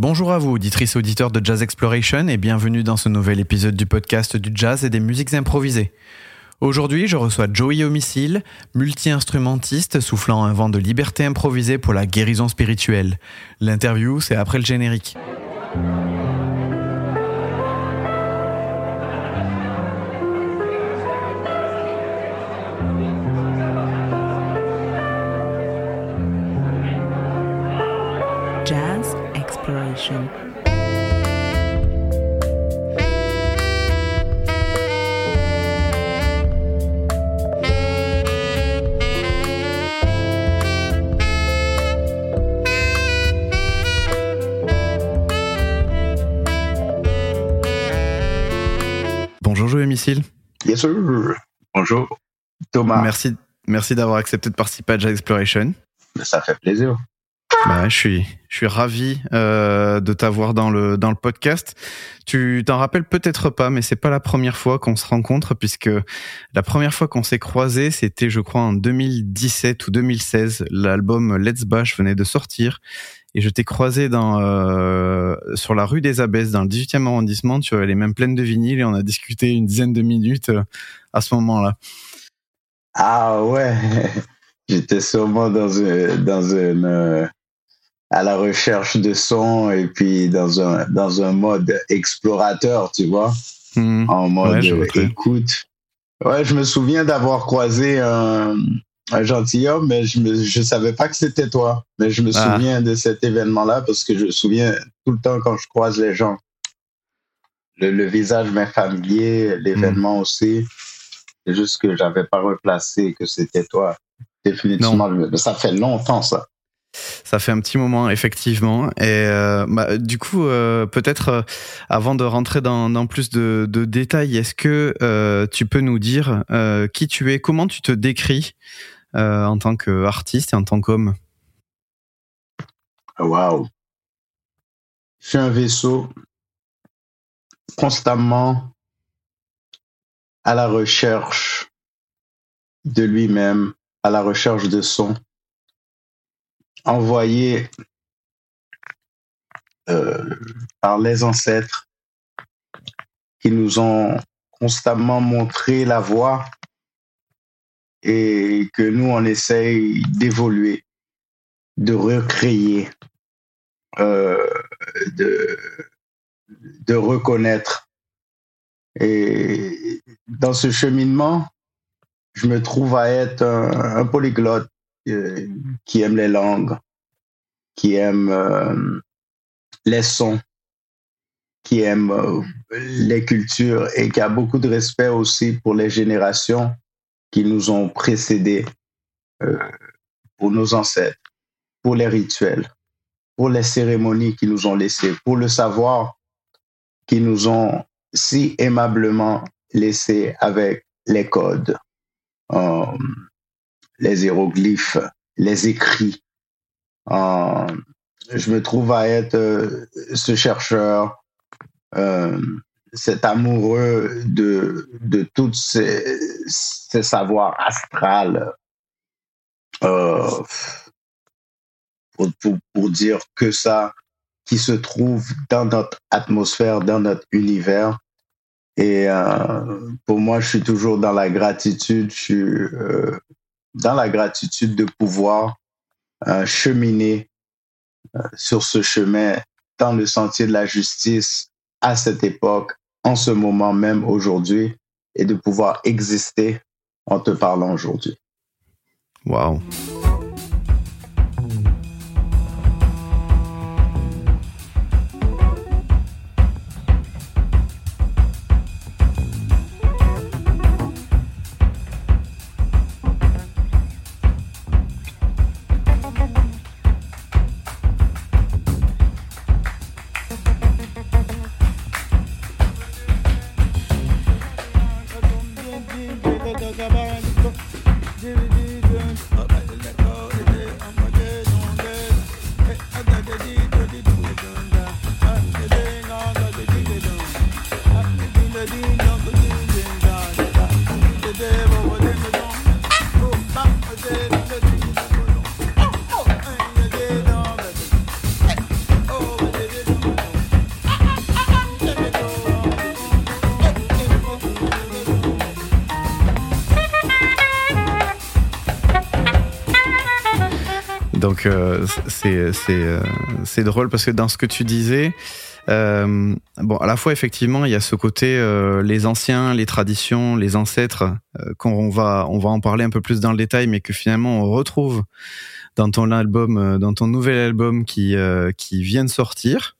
Bonjour à vous, auditrices et auditeurs de Jazz Exploration, et bienvenue dans ce nouvel épisode du podcast du jazz et des musiques improvisées. Aujourd'hui, je reçois Joey Homicile, multi-instrumentiste soufflant un vent de liberté improvisée pour la guérison spirituelle. L'interview, c'est après le générique. Bonjour Joey Homicile. Bien sûr. Bonjour, Thomas. Merci, merci d'avoir accepté de participer à Jazz Exploration. Ça fait plaisir. Bah, je suis, je suis ravi euh, de t'avoir dans le dans le podcast. Tu t'en rappelles peut-être pas, mais c'est pas la première fois qu'on se rencontre puisque la première fois qu'on s'est croisés, c'était je crois en 2017 ou 2016. L'album Let's Bash venait de sortir et je t'ai croisé dans euh, sur la rue des Abbesses dans le 18e arrondissement. Tu avais les mêmes pleines de vinyles et on a discuté une dizaine de minutes euh, à ce moment-là. Ah ouais. J'étais sûrement dans un, dans une, euh, à la recherche de son et puis dans un, dans un mode explorateur, tu vois, Hmm. en mode Ouais, écoute. Ouais, je me souviens d'avoir croisé un, un gentilhomme, mais je ne je savais pas que c'était toi. Mais je me Ah. souviens de cet événement-là parce que je me souviens tout le temps quand je croise les gens. Le, le visage m'est familier, l'événement Hmm. aussi. C'est juste que j'avais pas replacé que c'était toi. Définitivement, mais ça fait longtemps ça. Ça fait un petit moment, effectivement. Et euh, bah, du coup, euh, peut-être euh, avant de rentrer dans, plus de, de détails, est-ce que tu peux nous dire qui tu es, comment tu te décris en tant qu'artiste et en tant qu'homme? Waouh. Je suis un vaisseau constamment à la recherche de lui-même, à la recherche de son, envoyé euh, par les ancêtres qui nous ont constamment montré la voie et que nous, on essaye d'évoluer, de recréer, euh, de, reconnaître. Et dans ce cheminement, je me trouve à être un polyglotte euh, qui aime les langues, qui aime euh, les sons, qui aime euh, les cultures et qui a beaucoup de respect aussi pour les générations qui nous ont précédés, euh, pour nos ancêtres, pour les rituels, pour les cérémonies qui nous ont laissés, pour le savoir qui nous ont si aimablement laissé avec les codes, euh, les hiéroglyphes, les écrits. Euh, je me trouve à être euh, ce chercheur, euh, cet amoureux de, de tous ces, ces savoirs astrales. Pour, pour, pour dire que ça qui se trouve dans notre atmosphère, dans notre univers. Et pour moi, je suis toujours dans la gratitude, je suis dans la gratitude de pouvoir euh, cheminer euh, sur ce chemin dans le sentier de la justice à cette époque, en ce moment même aujourd'hui, et de pouvoir exister en te parlant aujourd'hui. Waouh euh, c'est drôle parce que dans ce que tu disais, euh, bon, à la fois effectivement, il y a ce côté euh, les anciens, les traditions, les ancêtres euh, qu'on va on va en parler un peu plus dans le détail, mais que finalement on retrouve dans ton album, euh, dans ton nouvel album qui euh, qui vient de sortir,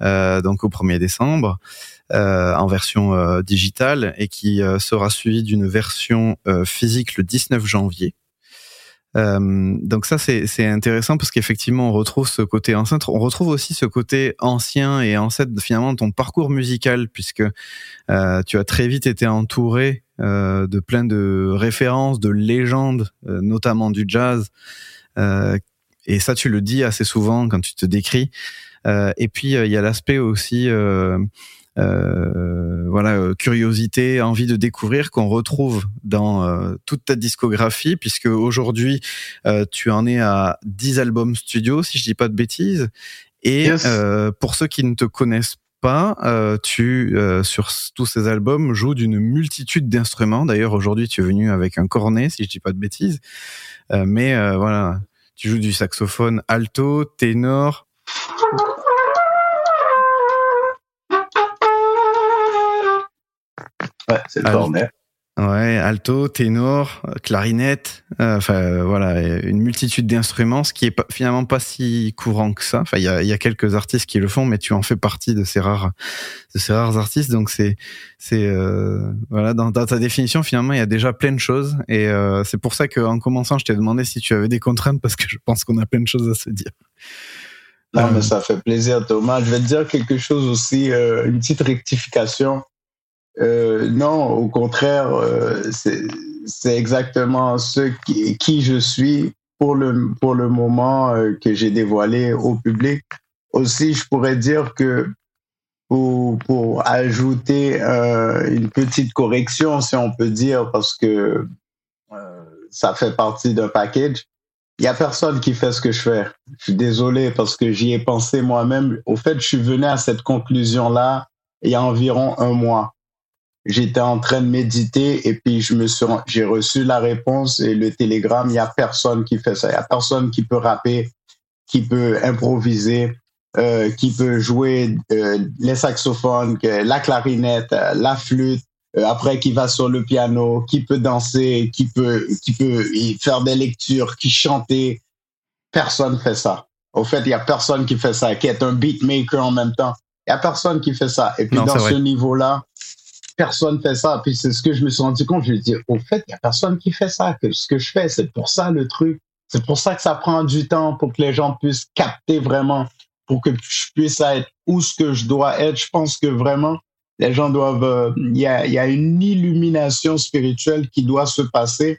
donc au 1er décembre. en version digitale et qui sera suivi d'une version physique le 19 janvier. Euh, donc ça c'est intéressant parce qu'effectivement on retrouve ce côté ancêtre, on retrouve aussi ce côté ancien et ancêtre finalement ton parcours musical puisque euh, tu as très vite été entouré euh, de plein de références, de légendes, notamment du jazz. Et ça tu le dis assez souvent quand tu te décris. Et puis il y a l'aspect aussi voilà euh, curiosité, envie de découvrir qu'on retrouve dans euh, toute ta discographie puisque aujourd'hui euh, tu en es à 10 albums studio si je dis pas de bêtises et Yes. euh, pour ceux qui ne te connaissent pas, euh, tu euh, sur tous ces albums joues d'une multitude d'instruments. D'ailleurs aujourd'hui tu es venu avec un cornet si je dis pas de bêtises, Euh, mais euh, voilà tu joues du saxophone alto, ténor, Ouais, c'est le cornet. Ouais, alto, ténor, euh, clarinette, euh, enfin euh, voilà, une multitude d'instruments, ce qui est pas, finalement pas si courant que ça. Enfin, il y a, il y a quelques artistes qui le font, mais tu en fais partie de ces rares, de ces rares artistes. Donc c'est, c'est euh, voilà, dans, dans ta définition finalement, il y a déjà plein de choses, et euh, c'est pour ça qu'en commençant, je t'ai demandé si tu avais des contraintes parce que je pense qu'on a plein de choses à se dire. Non, Euh, mais ça fait plaisir, Thomas. Je vais te dire quelque chose aussi, euh, une petite rectification. Euh, non, au contraire, euh, c'est exactement ce qui, qui je suis pour le, pour le moment euh, que j'ai dévoilé au public. Aussi, je pourrais dire que pour, pour ajouter euh, une petite correction, si on peut dire, parce que euh, ça fait partie d'un package, il n'y a personne qui fait ce que je fais. Je suis désolé parce que j'y ai pensé moi-même. Au fait, je suis venu à cette conclusion-là il y a environ un mois. J'étais en train de méditer et puis je me suis, j'ai reçu la réponse et le télégramme. Il n'y a personne qui fait ça. Il n'y a personne qui peut rapper, qui peut improviser, euh, qui peut jouer euh, les saxophones, la clarinette, euh, la flûte, euh, après qui va sur le piano, qui peut danser, qui peut, qui peut y faire des lectures, qui chanter. Personne fait ça. Au fait, il y a personne qui fait ça, qui est un beatmaker en même temps. Il y a personne qui fait ça. Et puis Non, dans ce niveau-là, personne fait ça. Puis c'est ce que je me suis rendu compte. Je me dis, au fait, il y a personne qui fait ça. Que ce que je fais, c'est pour ça le truc. C'est pour ça que ça prend du temps pour que les gens puissent capter vraiment, pour que je puisse être où ce que je dois être. Je pense que vraiment, les gens doivent. euh, Il y, a, il y a une illumination spirituelle qui doit se passer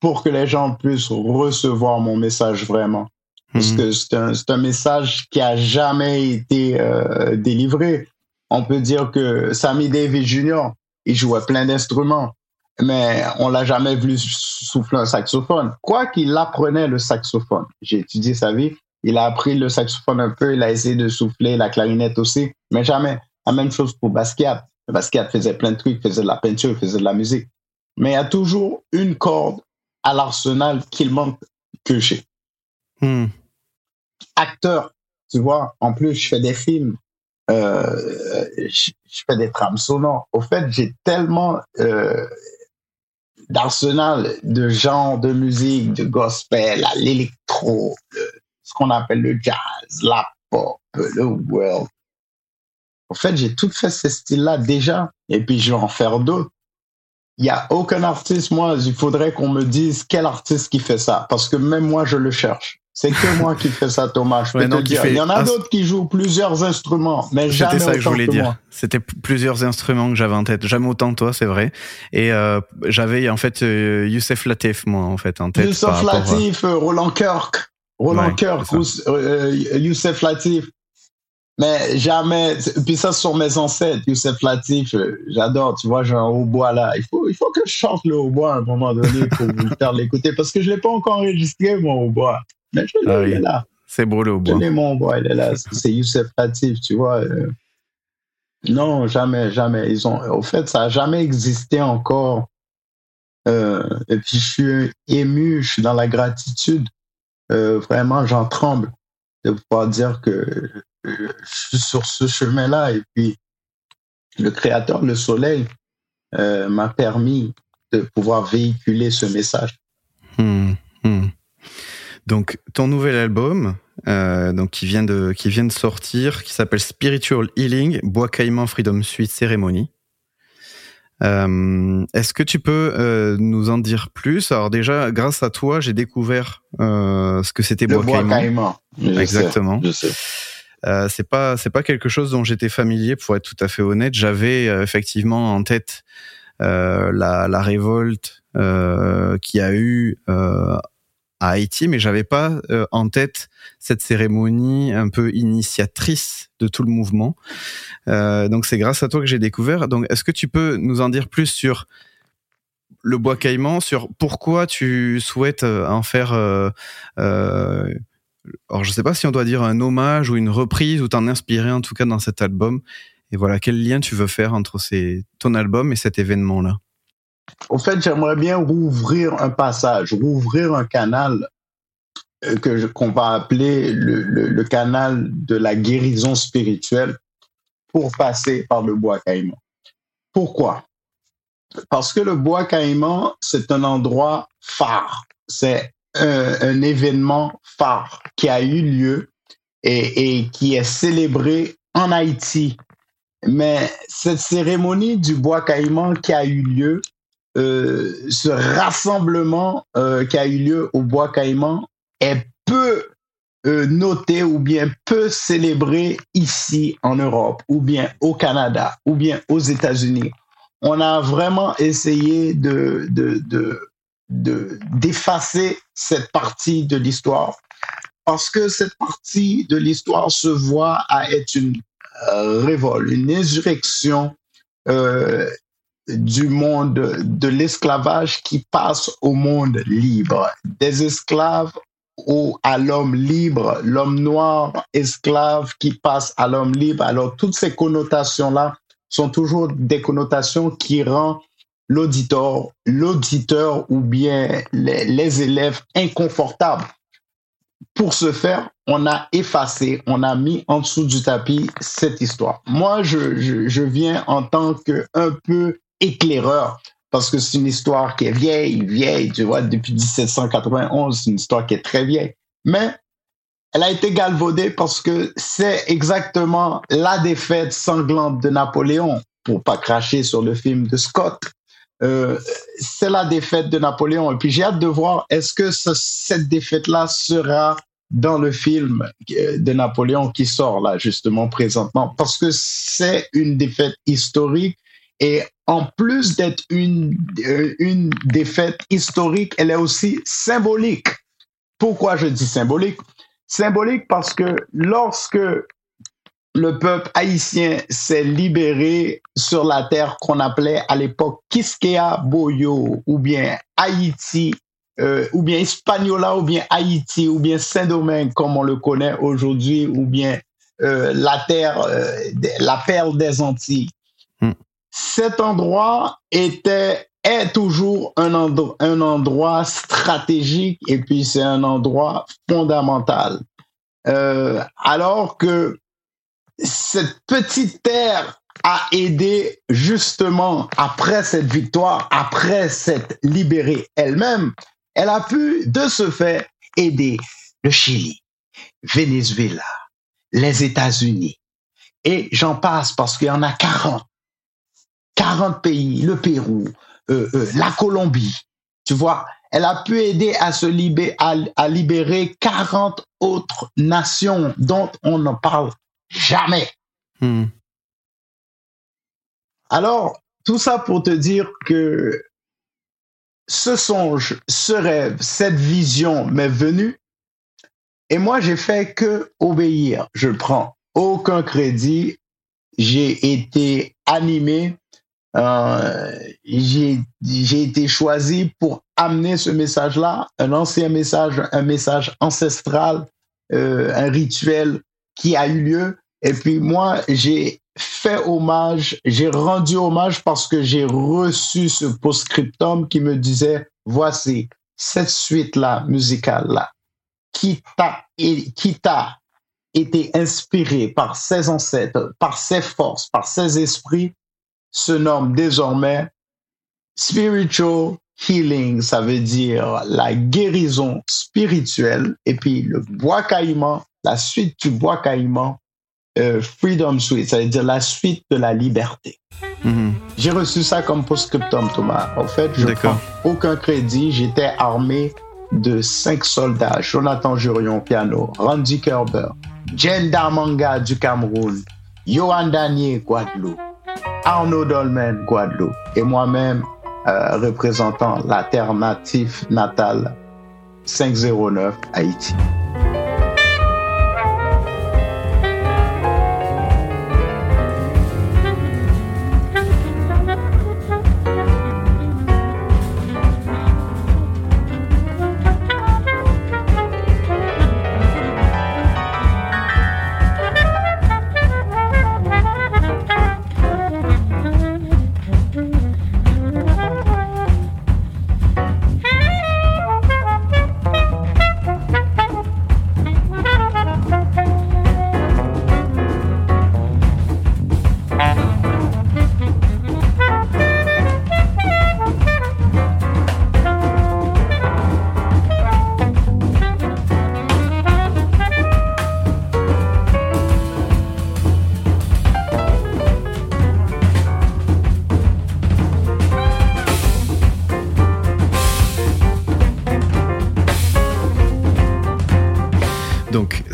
pour que les gens puissent recevoir mon message vraiment. Parce Mhm. que c'est un, c'est un message qui a jamais été euh, délivré. On peut dire que Sammy Davis Jr., il jouait plein d'instruments, mais on l'a jamais vu souffler un saxophone. Quoi qu'il apprenait le saxophone. J'ai étudié sa vie. Il a appris le saxophone un peu, il a essayé de souffler la clarinette aussi, mais jamais. La même chose pour Basquiat. Basquiat faisait plein de trucs, faisait de la peinture, faisait de la musique. Mais il y a toujours une corde à l'arsenal qu'il manque que j'ai Hmm. acteur, tu vois. En plus, je fais des films, euh, je, fais des trames sonores. Au fait, j'ai tellement euh, d'arsenal de genres de musique, de gospel, à l'électro, le- ce qu'on appelle le jazz, la pop, le world. En fait, j'ai tout fait ces styles-là déjà, et puis je vais en faire d'autres. Il n'y a aucun artiste, moi, il faudrait qu'on me dise quel artiste qui fait ça, parce que même moi, je le cherche. C'est que moi qui fais ça, Thomas. Je peux Ouais, te non, qui dire. fait Il y en a d'autres qui jouent plusieurs instruments, mais jamais C'était ça que je autant voulais que dire. C'était plusieurs instruments que j'avais en tête. Jamais autant toi, c'est vrai. Et euh, j'avais en fait euh, Youssef Latif, moi, en fait, en tête. Youssef à- Latif, euh, Roland Kirk. Roland Ouais, Kirk, Youssef Latif. Mais jamais. Puis ça, sur mes ancêtres, Youssef Latif, euh, j'adore. Tu vois, j'ai un hautbois là. Il faut, il faut que je chante le hautbois à un moment donné pour vous le faire l'écouter parce que je ne l'ai pas encore enregistré, mon hautbois. Mais je l'ai Ah oui. il est là. C'est brûlé au Je bois. l'ai, mon hautbois, il est là. C'est Youssef Latif, tu vois. euh. Non, jamais, jamais. Ils ont, au fait, ça n'a jamais existé encore. Euh, et puis, je suis ému, je suis dans la gratitude Euh, vraiment, j'en tremble de pouvoir dire que je suis sur ce chemin-là. Et puis, le Créateur, le Soleil, euh, m'a permis de pouvoir véhiculer ce message. Hmm, hmm. Donc, ton nouvel album, euh, donc qui vient de qui vient de sortir, qui s'appelle Spiritual Healing, Bois Caïman Freedom Suite Cérémonie. Euh, Est-ce que tu peux euh, nous en dire plus? Alors déjà, grâce à toi, j'ai découvert euh, ce que c'était Bois bois Caïman. caïman. Je Exactement. sais, je sais. Euh, c'est pas c'est pas quelque chose dont j'étais familier pour être tout à fait honnête. J'avais euh, effectivement en tête euh, la, la révolte euh, qui a eu euh, à Haïti, mais j'avais pas euh, en tête cette cérémonie un peu initiatrice de tout le mouvement. Euh, donc c'est grâce à toi que j'ai découvert. Donc est-ce que tu peux nous en dire plus sur le bois caïman, sur pourquoi tu souhaites euh, en faire euh, alors, je sais pas si on doit dire un hommage ou une reprise ou t'en inspirer en tout cas dans cet album. Et voilà, quel lien tu veux faire entre ton album et cet événement-là? Au fait, j'aimerais bien rouvrir un passage, rouvrir un canal euh, qu'on va appeler le, le- le canal de la guérison spirituelle pour passer par le bois caïman. Pourquoi? Parce que le bois caïman, c'est un endroit phare. C'est un, un événement phare qui a eu lieu et, qui est célébré en Haïti. Mais cette cérémonie du bois caïman qui a eu lieu, euh, ce rassemblement euh, qui a eu lieu au bois caïman est peu euh, noté ou bien peu célébré ici en Europe ou bien au Canada ou bien aux États-Unis. On a vraiment essayé de, de- d'effacer cette partie de l'histoire parce que cette partie de l'histoire se voit à être une euh, révolte, une insurrection euh, du monde de l'esclavage qui passe au monde libre, des esclaves au, à l'homme libre, l'homme noir esclave qui passe à l'homme libre. Alors toutes ces connotations-là sont toujours des connotations qui rendent l'auditeur, l'auditeur ou bien les, élèves inconfortables. Pour ce faire, on a effacé, on a mis en dessous du tapis cette histoire. Moi, je, je, je viens en tant que un peu éclaireur parce que c'est une histoire qui est vieille, vieille, tu vois, depuis 1791, c'est une histoire qui est très vieille. Mais elle a été galvaudée parce que c'est exactement la défaite sanglante de Napoléon, pour pas cracher sur le film de Scott. Euh, c'est la défaite de Napoléon. Et puis j'ai hâte de voir est-ce que ce- cette défaite-là sera dans le film euh, de Napoléon qui sort là justement présentement, parce que c'est une défaite historique et en plus d'être une, euh, une défaite historique, elle est aussi symbolique. Pourquoi je dis symbolique? Symbolique parce que lorsque le peuple haïtien s'est libéré sur la terre qu'on appelait à l'époque Quisqueya Boyo, ou bien Haïti, euh, ou bien Hispaniola, ou bien Haïti, ou bien Saint-Domingue, comme on le connaît aujourd'hui, ou bien euh, la terre, euh, la perle des Antilles. Hmm. Cet endroit était est toujours un, endro- un endroit stratégique et puis c'est un endroit fondamental. Euh, alors que cette petite terre a aidé justement après cette victoire, après s'être libérée elle-même, elle a pu de ce fait aider le Chili, Venezuela, les États-Unis. Et j'en passe parce qu'il y en a 40. 40 pays, le Pérou, euh, euh, la Colombie. Tu vois, elle a pu aider à se libérer, à, libérer 40 autres nations dont on ne parle jamais. Hmm. Alors, tout ça pour te dire que ce songe, ce rêve, cette vision m'est venue et moi, j'ai fait que obéir. Je prends aucun crédit. J'ai été animé. Euh, j'ai j'ai été choisi pour amener ce message-là, un ancien message, un message ancestral, euh, un rituel qui a eu lieu. Et puis moi, j'ai fait hommage, j'ai rendu hommage parce que j'ai reçu ce post-scriptum qui me disait, voici cette suite-là, musicale-là. qui t'a été inspiré par ses ancêtres, par ses forces, par ses esprits, se nomme désormais spiritual healing. Ça veut dire la guérison spirituelle. Et puis le bois caïman, la suite du bois caïman, euh, Freedom Suite, ça veut dire la suite de la liberté. Mhm. J'ai reçu ça comme post-scriptum, Thomas. En fait, je D'accord. prends aucun crédit. J'étais armé de cinq soldats. Jonathan Jurion, piano. Randy Kerber. Jen Damanga du Cameroun. Johan Danier, Guadeloupe. Arnaud Dolmen, Guadeloupe. Et moi-même, euh, représentant l'alternative natale 509 Haïti.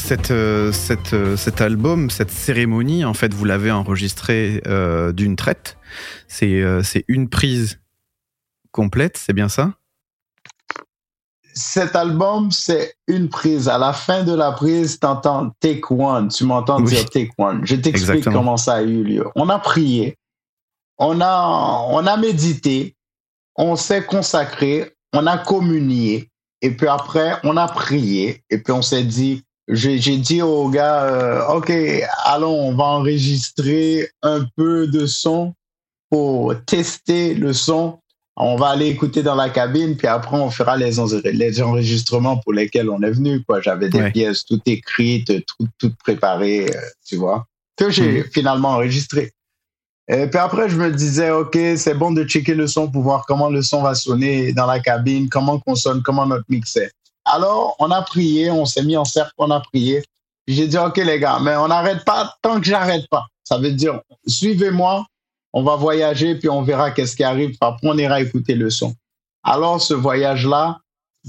Cette, euh, cette, euh, cet album, cette cérémonie, en fait, vous l'avez enregistré euh, d'une traite. C'est euh, une prise complète, c'est bien ça? Cet album, c'est une prise. À la fin de la prise, t'entends take one. Tu m'entends Oui. dire take one. Je t'explique comment ça a eu lieu. On a prié. On a, on a médité. On s'est consacré. On a communié. Et puis après, on a prié. Et puis on s'est dit, j'ai dit au gars, euh, OK, allons, on va enregistrer un peu de son pour tester le son. On va aller écouter dans la cabine, puis après, on fera les, en- les enregistrements pour lesquels on est venu. quoi. J'avais des Ouais. pièces toutes écrites, tout, toutes préparées, euh, tu vois, que j'ai finalement enregistrées. Et puis après, je me disais, OK, c'est bon de checker le son pour voir comment le son va sonner dans la cabine, comment qu'on sonne, comment notre mix est. Alors, on a prié, on s'est mis en cercle, on a prié. J'ai dit, OK, les gars, mais on n'arrête pas tant que j'arrête pas. Ça veut dire, suivez-moi, on va voyager, puis on verra qu'est-ce qui arrive. Après, on ira écouter le son. Alors, ce voyage-là,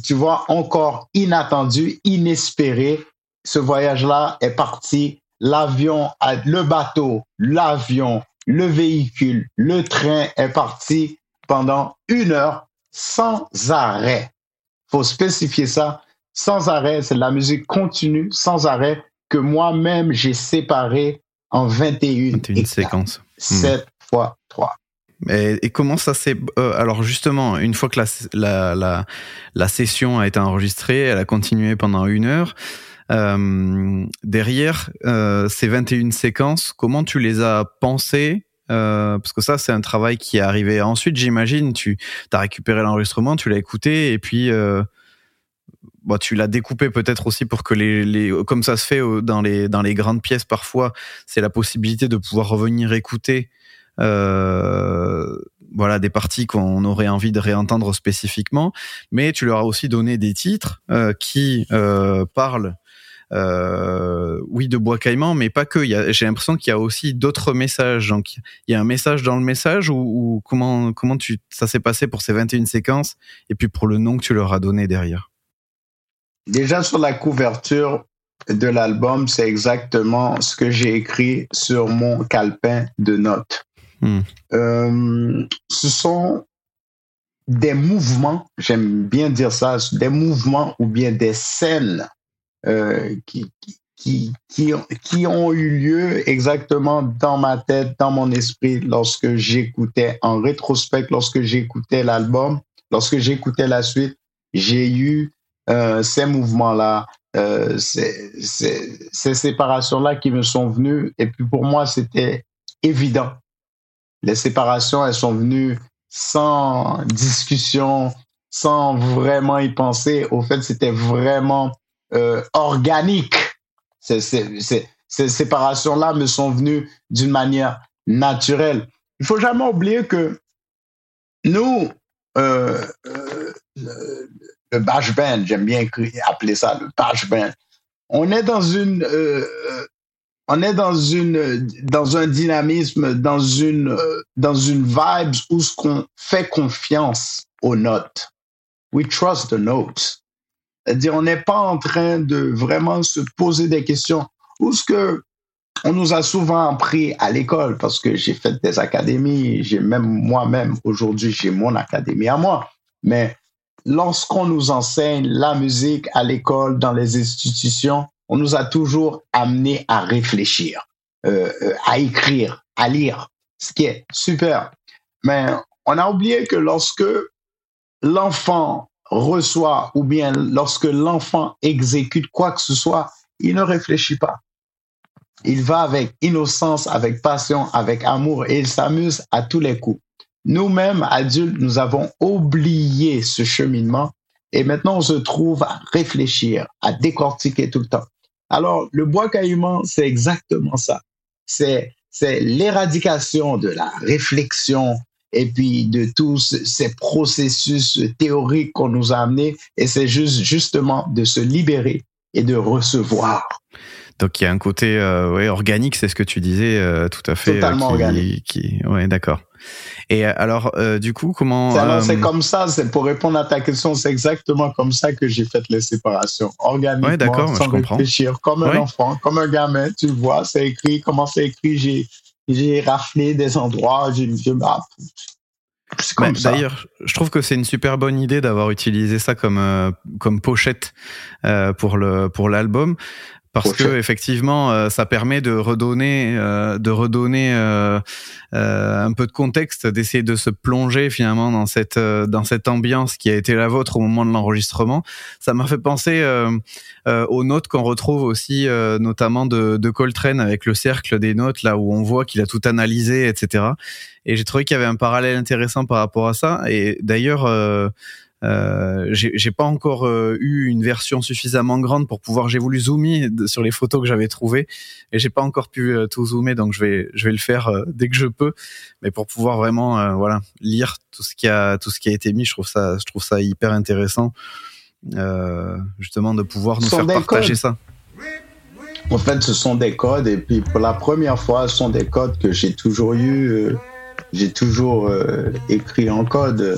tu vois, encore inattendu, inespéré, ce voyage-là est parti. L'avion, le bateau, l'avion, le véhicule, le train est parti pendant une heure sans arrêt. Faut spécifier ça. Sans arrêt, c'est de la musique continue, sans arrêt, que moi-même j'ai séparé en 21, 21 étapes. séquences. 7 fois 3. Et, et comment ça s'est euh, alors justement une fois que la, la, la, la session a été enregistrée, elle a continué pendant une heure. Euh, derrière euh, ces 21 séquences, comment tu les as pensées euh, parce que ça, c'est un travail qui est arrivé ensuite, j'imagine. Tu as récupéré l'enregistrement, tu l'as écouté, et puis euh, bon, tu l'as découpé peut-être aussi pour que les, comme ça se fait euh, dans les dans les grandes pièces parfois, c'est la possibilité de pouvoir revenir écouter euh, voilà des parties qu'on aurait envie de réentendre spécifiquement, mais tu leur as aussi donné des titres qui parlent euh, oui de bois caïman, mais pas que. J'ai l'impression qu'il y a aussi d'autres messages. Donc il y a un message dans le message ou, comment comment tu ça s'est passé pour ces 21 séquences et puis pour le nom que tu leur as donné derrière? Déjà sur la couverture de l'album, c'est exactement ce que j'ai écrit sur mon calepin de notes. Hmm. Euh, ce sont des mouvements, j'aime bien dire ça, des mouvements ou bien des scènes qui, qui, qui, ont- qui ont eu lieu exactement dans ma tête, dans mon esprit, lorsque j'écoutais en rétrospect, lorsque j'écoutais l'album, lorsque j'écoutais la suite, j'ai eu euh, ces mouvements-là, euh, ces, ces, ces séparations-là qui me sont venues. Et puis pour moi, c'était évident. Les séparations, elles sont venues sans discussion, sans vraiment y penser. Au fait, c'était vraiment euh, organique. Ces, séparations-là me sont venues d'une manière naturelle. Il faut jamais oublier que nous, euh, euh, le, le bash j'aime bien appeler ça le bash on est dans une, on est dans une, dans un dynamisme, dans une, dans une vibe où ce qu'on fait confiance aux notes. We trust the notes. C'est-à-dire, on n'est pas en train de vraiment se poser des questions. Où ce que on nous a souvent appris à l'école parce que j'ai fait des académies, j'ai même moi-même aujourd'hui j'ai mon académie à moi. Mais lorsqu'on nous enseigne la musique à l'école, dans les institutions, on nous a toujours amené à réfléchir, euh, euh, à écrire, à lire, ce qui est super. Mais on a oublié que lorsque l'enfant reçoit ou bien lorsque l'enfant exécute quoi que ce soit, il ne réfléchit pas. Il va avec innocence, avec passion, avec amour et il s'amuse à tous les coups. Nous-mêmes, adultes, nous avons oublié ce cheminement et maintenant on se trouve à réfléchir, à décortiquer tout le temps. Alors, le bois cailloument, c'est exactement ça. C'est, c'est l'éradication de la réflexion et puis de tous ces processus théoriques qu'on nous a amenés et c'est juste, justement de se libérer et de recevoir. Donc il y a un côté euh, ouais, organique, c'est ce que tu disais euh, tout à fait. Totalement qui, organique. Qui, ouais, d'accord. Et euh, alors, euh, du coup, comment C'est euh, comme ça, c'est pour répondre à ta question, c'est exactement comme ça que j'ai fait les séparations. Organiquement, Ouais, d'accord, sans je comprends. réfléchir, comme un Ouais. enfant, comme un gamin, tu vois, c'est écrit, comment c'est écrit, j'ai, j'ai raflé des endroits, j'ai, comme bah, ça. D'ailleurs, je trouve que c'est une super bonne idée d'avoir utilisé ça comme euh, comme pochette euh, pour le pour l'album parce que effectivement euh, ça permet de redonner euh, de redonner euh, un peu de contexte d'essayer de se plonger finalement dans cette dans cette ambiance qui a été la vôtre au moment de l'enregistrement. Ça m'a fait penser aux notes qu'on retrouve aussi notamment de, de Coltrane avec le cercle des notes là où on voit qu'il a tout analysé etc et j'ai trouvé qu'il y avait un parallèle intéressant par rapport à ça. Et d'ailleurs euh, j'ai pas encore euh, eu une version suffisamment grande pour pouvoir. J'ai voulu zoomer sur les photos que j'avais trouvées et j'ai pas encore pu euh, tout zoomer, donc je vais je vais le faire dès que je peux. Mais pour pouvoir vraiment voilà lire tout ce qui a tout ce qui a été mis, je trouve ça je trouve ça hyper intéressant justement de pouvoir nous faire partager codes. ça. En fait, ce sont des codes, et puis pour la première fois, ce sont des codes que j'ai toujours eu, j'ai toujours écrit en code.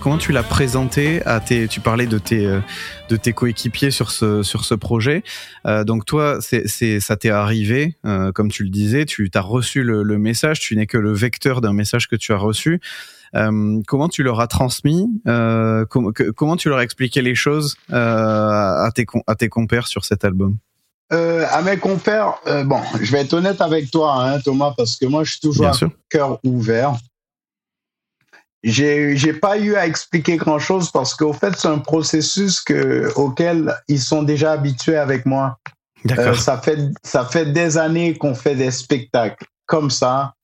comment tu l'as présenté à tes tu parlais de tes euh, de tes coéquipiers sur ce sur ce projet. Euh, donc toi c'est c'est ça t'est arrivé euh, comme tu le disais tu as reçu le, le message tu n'es que le vecteur d'un message que tu as reçu. Euh, comment tu leur as transmis com- que- comment tu leur as expliqué les choses à tes à tes compères sur cet album? Euh, à mes compères, euh, bon, je vais être honnête avec toi, hein, Thomas, parce que moi, je suis toujours cœur ouvert. J'ai, j'ai pas eu à expliquer grand chose parce qu'au fait, c'est un processus que, auquel ils sont déjà habitués avec moi. D'accord. ça, fait, ça fait des années qu'on fait des spectacles comme ça,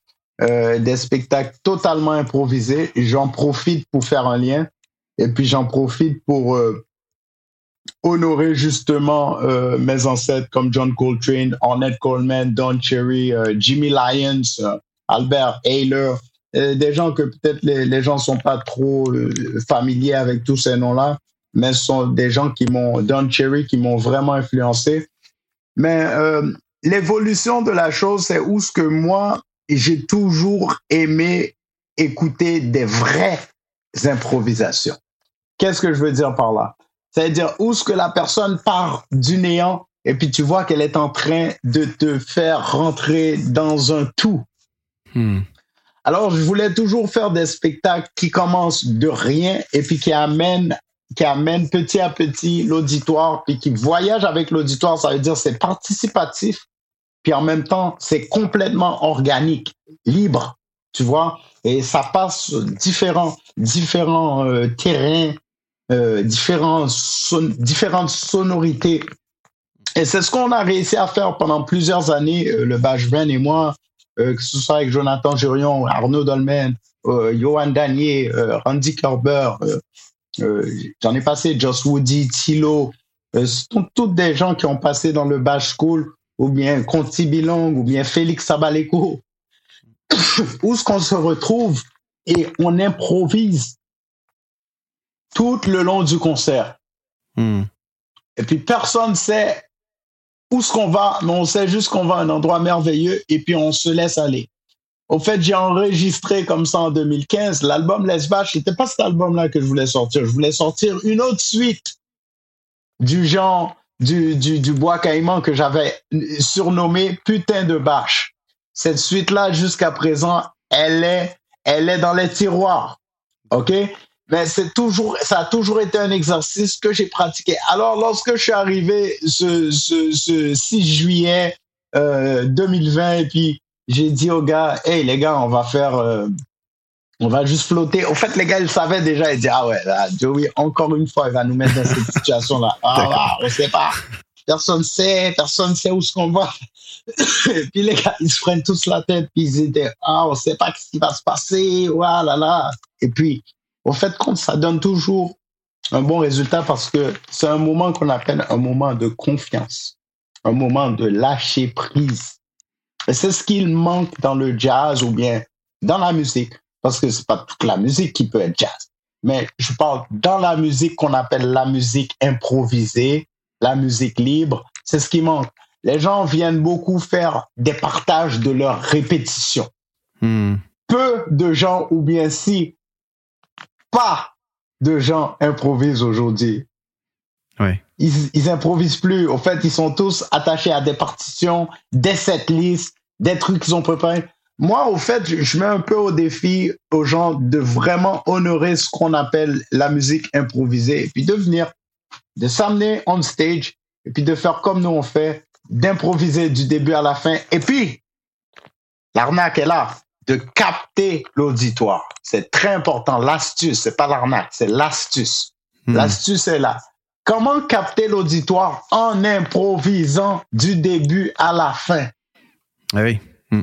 euh, des spectacles totalement improvisés. J'en profite pour faire un lien et puis j'en profite pour euh, honorer justement euh, mes ancêtres comme John Coltrane, Ornette Coleman, Don Cherry, euh, Jimmy Lyons, euh, Albert Ayler, euh, des gens que peut-être les, les gens sont pas trop euh, familiers avec tous ces noms-là, mais ce sont des gens qui m'ont, Don Cherry, qui m'ont vraiment influencé. Mais euh, l'évolution de la chose, c'est où ce que moi, j'ai toujours aimé écouter des vraies improvisations. Qu'est-ce que je veux dire par là? C'est-à-dire où ce que la personne part du néant et puis tu vois qu'elle est en train de te faire rentrer dans un tout. Hmm. Alors, je voulais toujours faire des spectacles qui commencent de rien et puis qui amènent, qui petit à petit l'auditoire, puis qui voyagent avec l'auditoire. Ça veut dire c'est participatif, puis en même temps, c'est complètement organique, libre, tu vois. Et ça passe différents, euh, terrains, euh, différentes sonorités. Et c'est ce qu'on a réussi à faire pendant plusieurs années, euh, le Bashman et moi, euh, que ce soit avec Jonathan Jurion, Arnaud Dolmen, euh, Johan Danier, euh, Randy Kerber, j'en ai passé, Joss Woody, Thilo, ce sont toutes des gens qui ont passé dans le Bash School, ou bien Conti Bilong, ou bien Félix Sabaleko, où ce qu'on se retrouve et on improvise tout le long du concert. Hmm. Et puis personne sait où ce qu'on va, on sait juste qu'on va à un endroit merveilleux et puis on se laisse aller. Au fait, j'ai enregistré comme ça en 2015 l'album Les Vaches. C'était pas cet album-là que je voulais sortir. Je voulais sortir une autre suite du genre du bois caïman que j'avais surnommé Putain de Bâche. Cette suite-là, jusqu'à présent, elle est, elle est dans les tiroirs. OK? Mais c'est toujours, ça a toujours été un exercice que j'ai pratiqué. Alors, lorsque je suis arrivé ce, ce, ce 6 juillet euh, 2020, et puis j'ai dit aux gars, hey les gars, on va faire, euh, on va juste flotter. Au fait, les gars, ils savaient déjà, ils disaient, ah ouais, là, Joey, encore une fois, il va nous mettre dans cette situation-là. Ah, ah, on sait pas. Personne sait, personne sait où ce qu'on va. et puis les gars, ils se prennent tous la tête, puis ils étaient, ah, on sait pas ce qui va se passer, voilà, là. Et puis, au fait, compte, ça donne toujours un bon résultat parce que c'est un moment qu'on appelle un moment de confiance, un moment de lâcher prise. Et c'est ce qu'il manque dans le jazz ou bien dans la musique, parce que c'est pas toute la musique qui peut être jazz. Mais je parle dans la musique qu'on appelle la musique improvisée, la musique libre, c'est ce qui manque. Les gens viennent beaucoup faire des partages de leurs répétitions. Hmm. Peu de gens, ou bien si, pas de gens improvisent aujourd'hui. Ils, ils improvisent plus. Au fait, ils sont tous attachés à des partitions, des setlists, des trucs qu'ils ont préparés. Moi, au fait, je, je mets un peu au défi aux gens de vraiment honorer ce qu'on appelle la musique improvisée et puis de venir, de s'amener on stage et puis de faire comme nous on fait, d'improviser du début à la fin. Et puis, l'arnaque est là, de capter l'auditoire. C'est très important. L'astuce, c'est pas l'arnaque, c'est l'astuce. Hmm. L'astuce est là. Comment capter l'auditoire en improvisant du début à la fin? Ah oui. Hmm.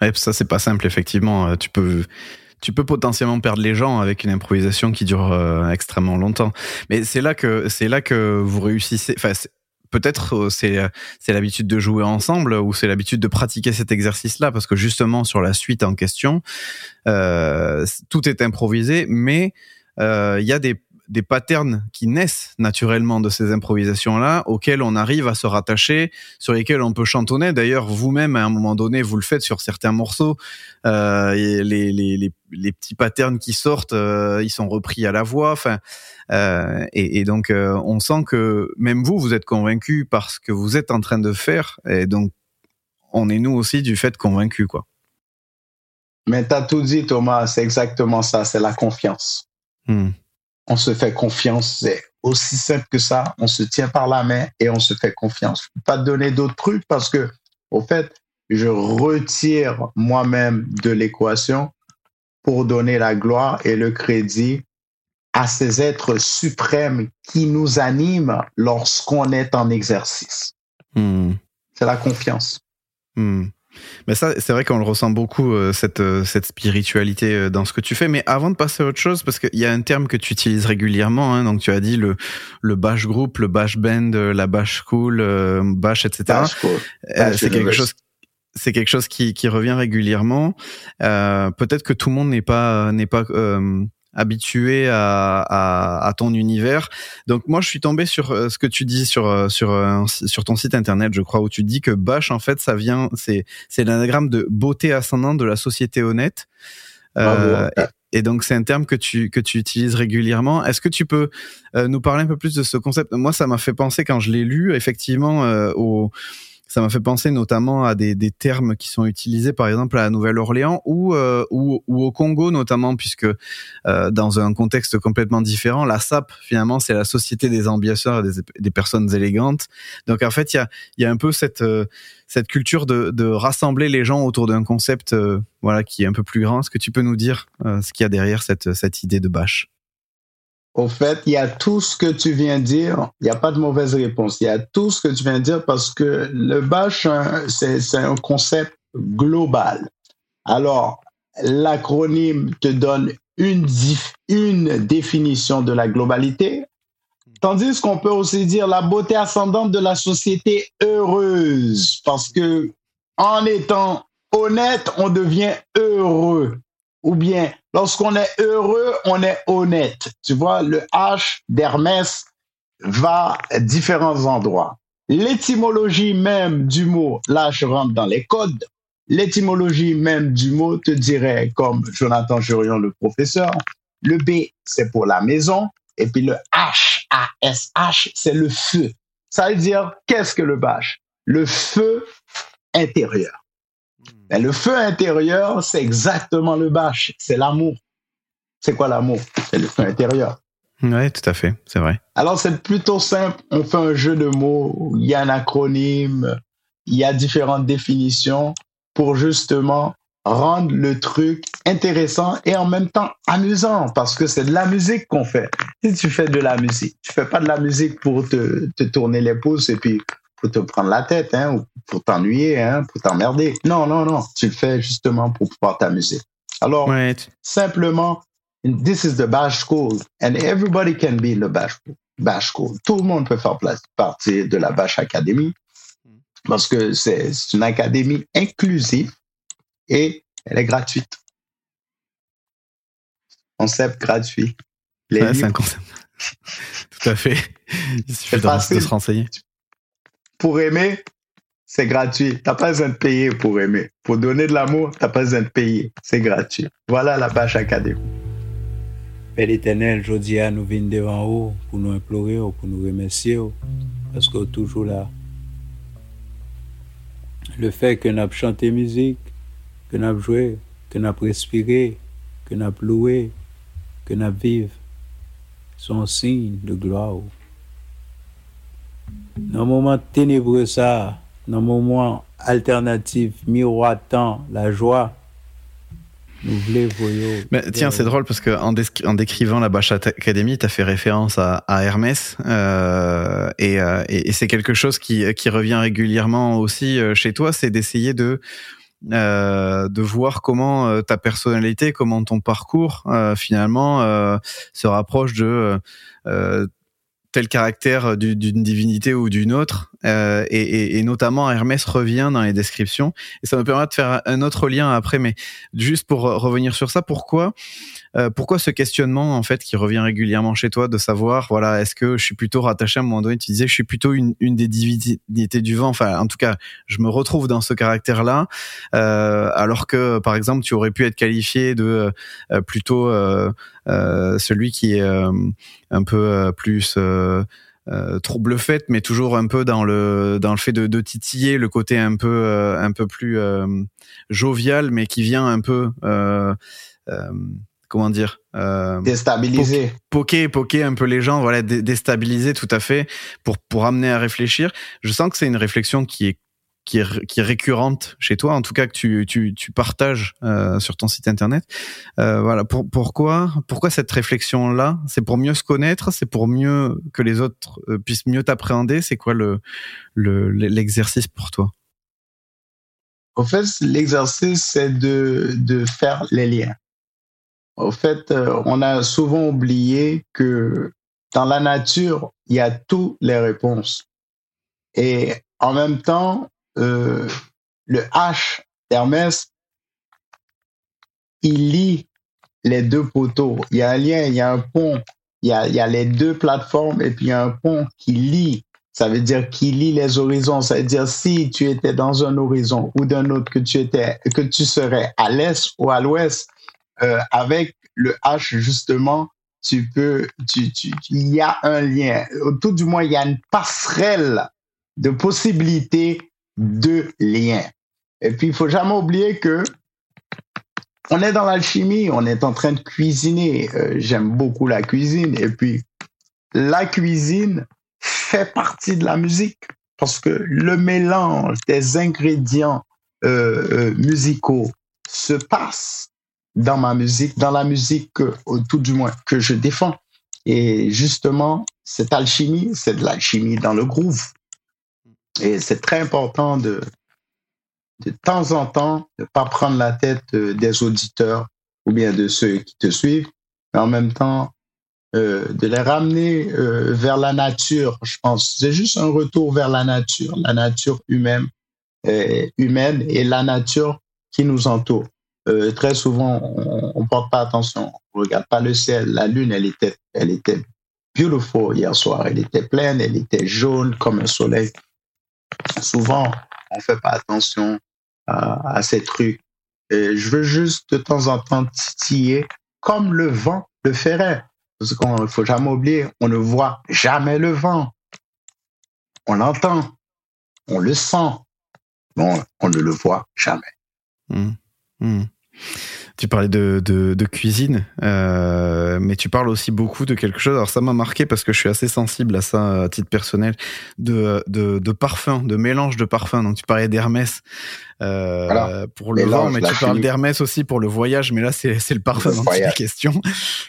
Ouais, ça, c'est pas simple, effectivement. Euh, Tu peux, tu peux potentiellement perdre les gens avec une improvisation qui dure euh, extrêmement longtemps. Mais c'est là que, c'est là que vous réussissez. Enfin, peut-être euh, c'est, euh, c'est l'habitude de jouer ensemble ou c'est l'habitude de pratiquer cet exercice-là parce que justement sur la suite en question, euh, tout est improvisé, mais euh, il y a des des patterns qui naissent naturellement de ces improvisations-là, auxquels on arrive à se rattacher, sur lesquels on peut chantonner. D'ailleurs, vous-même, à un moment donné, vous le faites sur certains morceaux. Euh, et les, les, les, les petits patterns qui sortent, euh, ils sont repris à la voix. Enfin, euh, et, et donc, on sent que même vous, vous êtes convaincu par ce que vous êtes en train de faire. Et donc, on est nous aussi du fait convaincus, quoi. Mais t'as tout dit, Thomas, c'est exactement ça, c'est la confiance. Hmm. On se fait confiance, c'est aussi simple que ça. On se tient par la main et on se fait confiance. Je peux pas te donner d'autres trucs parce que, au fait, je retire moi-même de l'équation pour donner la gloire et le crédit à ces êtres suprêmes qui nous animent lorsqu'on est en exercice. Hmm. C'est la confiance. Hmm. Mais ça, c'est vrai qu'on le ressent beaucoup, euh, cette, euh, cette spiritualité euh, dans ce que tu fais. Mais avant de passer à autre chose, parce qu'il y a un terme que tu utilises régulièrement, hein, donc tu as dit le, le bash group, le bash band, la bash school, bash, etc. Bash cool. Bash c'est quelque chose c'est quelque chose qui, qui revient régulièrement. Euh, Peut-être que tout le monde n'est pas n'est pas euh, habitué à, à, à ton univers. Donc moi, je suis tombé sur euh, ce que tu dis sur euh, sur un- sur ton site internet, je crois, où tu dis que Bash, en fait, ça vient, c'est c'est l'anagramme de beauté ascendante de la société honnête. Euh, et, et donc c'est un terme que tu que tu utilises régulièrement. Est-ce que tu peux euh, nous parler un peu plus de ce concept? Moi, ça m'a fait penser quand je l'ai lu, effectivement, euh, au ça m'a fait penser notamment à des, des termes qui sont utilisés par exemple à la Nouvelle-Orléans ou, euh, ou, ou au Congo notamment puisque euh, dans un contexte complètement différent, la SAP finalement c'est la société des ambianceurs et des, des personnes élégantes. Donc en fait il y a, y a un peu cette, euh, cette culture de, de rassembler les gens autour d'un concept voilà qui est un peu plus grand. Est-ce que tu peux nous dire ce qu'il y a derrière cette, cette idée de bâche? Au fait, il y a tout ce que tu viens de dire. Il n'y a pas de mauvaise réponse. Il y a tout ce que tu viens dire parce que le bash, hein, c'est un concept global. Alors, l'acronyme te donne une, une définition de la globalité, tandis qu'on peut aussi dire la beauté ascendante de la société heureuse parce que en étant honnête, on devient heureux ou bien lorsqu'on est heureux, on est honnête. Tu vois, le H d'Hermès va à différents endroits. L'étymologie même du mot, là je rentre dans les codes, l'étymologie même du mot te dirait, comme Jonathan Jurion, le professeur, le B, c'est pour la maison, et puis le H, A-S-H, c'est le feu. Ça veut dire, qu'est-ce que le bâche Le feu intérieur. Mais le feu intérieur, c'est exactement le bâche, c'est l'amour. C'est quoi l'amour? C'est le feu intérieur. Ouais, tout à fait, c'est vrai. Alors c'est plutôt simple, on fait un jeu de mots, il y a un acronyme, il y a différentes définitions pour justement rendre le truc intéressant et en même temps amusant parce que c'est de la musique qu'on fait. Si tu fais de la musique, tu fais pas de la musique pour te, te tourner les pouces et puis pour te prendre la tête, hein, ou pour t'ennuyer, hein, pour t'emmerder. Non, non, non, tu le fais justement pour pouvoir t'amuser. Alors, tu- simplement, this is the bash school, and everybody can be in the bash, bash school. Tout le monde peut faire partie de la bash academy parce que c'est une académie inclusive et elle est gratuite. Concept gratuit. Ouais, c'est un concept. tout à fait. Il suffit de, facile. se renseigner. Pour aimer, c'est gratuit. T'as pas besoin de payer pour aimer. Pour donner de l'amour, t'as pas besoin de payer. C'est gratuit. Voilà la bash académie. Père éternel, jodia nous venons devant vous pour nous implorer, ou pour nous remercier, ou, parce que toujours là. Le fait que nous chanté musique, que nous joué, que nous respiré, que nous loué, que nous vivons, sont signes de gloire. Moment ténébreux, ça, dans le moment alternatif, miroitant la joie. Mais tiens, c'est drôle parce que en, décrivant la Bash Academy, tu as fait référence à, Hermès euh, et, euh, et, c'est quelque chose qui, revient régulièrement aussi euh, chez toi, c'est d'essayer de de voir comment ta personnalité, comment ton parcours finalement se rapproche de tel caractère du- d'une divinité ou d'une autre, euh, et, et, et notamment Hermès revient dans les descriptions. Et ça me permet de faire un autre lien après, mais juste pour revenir sur ça, pourquoi, euh, pourquoi ce questionnement en fait qui revient régulièrement chez toi de savoir, voilà, est-ce que je suis plutôt rattaché à un moment donné, tu disais, je suis plutôt une, une des divinités du vent, enfin, en tout cas, je me retrouve dans ce caractère-là, euh, alors que par exemple, tu aurais pu être qualifié de euh, plutôt euh, euh, celui qui est euh, un peu plus euh, trouble fête, mais toujours un peu dans le dans le fait de, de titiller le côté un peu euh, un peu plus euh, jovial, mais qui vient un peu euh, euh, comment dire euh, Déstabilisé. poker poker un peu les gens, voilà, dé- déstabiliser tout à fait pour pour amener à réfléchir. Je sens que c'est une réflexion qui est qui est, récurrente chez toi, en tout cas que tu, partages euh, sur ton site internet. Euh, voilà, pour, pourquoi, cette réflexion-là? C'est pour mieux se connaître, c'est pour mieux que les autres euh, puissent mieux t'appréhender. C'est quoi le l'exercice pour toi? Au fait, l'exercice c'est de de faire les liens. Au fait, on a souvent oublié que dans la nature, il y a toutes les réponses. Et en même temps, euh, le H d'Hermès, il lie les deux poteaux. Il y a un lien, il y a un pont. Il y a, les deux plateformes et puis il y a un pont qui lie. Ça veut dire qu'il lie les horizons. Ça veut dire si tu étais dans un horizon ou d'un autre que tu étais, que tu serais à l'est ou à l'ouest, euh, avec le H justement, tu peux, il y a un lien. Tout du moins, il y a une passerelle de possibilités de liens. Et puis, il faut jamais oublier que on est dans l'alchimie, on est en train de cuisiner. Euh, j'aime beaucoup la cuisine. Et puis, la cuisine fait partie de la musique parce que le mélange des ingrédients euh, euh, musicaux se passe dans ma musique, dans la musique que, tout du moins que je défends. Et justement, cette alchimie, c'est de l'alchimie dans le groove. Et c'est très important de, de temps en temps, de pas prendre la tête euh, des auditeurs ou bien de ceux qui te suivent, mais en même temps, euh, de les ramener euh, vers la nature, je pense. C'est juste un retour vers la nature, la nature humaine, humaine et la nature qui nous entoure. Très souvent, on, ne porte pas attention, on regarde pas le ciel. La lune, elle était, elle était beautiful hier soir. Elle était pleine, elle était jaune comme un soleil souvent, on fait pas attention à, à ces trucs. Je veux juste de temps en temps titiller comme le vent le ferait. Parce qu'il ne faut jamais oublier, on ne voit jamais le vent. On l'entend, on le sent, bon, on ne le voit jamais. Mmh. Mmh. Tu parlais de, de, de cuisine, euh, mais tu parles aussi beaucoup de quelque chose. Alors ça m'a marqué parce que je suis assez sensible à ça à titre personnel, de, de, de parfum, de mélange de parfums. Donc tu parlais d'Hermès euh, pour le vent, mais tu parles d'Hermès aussi pour le voyage. Mais là c'est c'est le parfum dont il est question.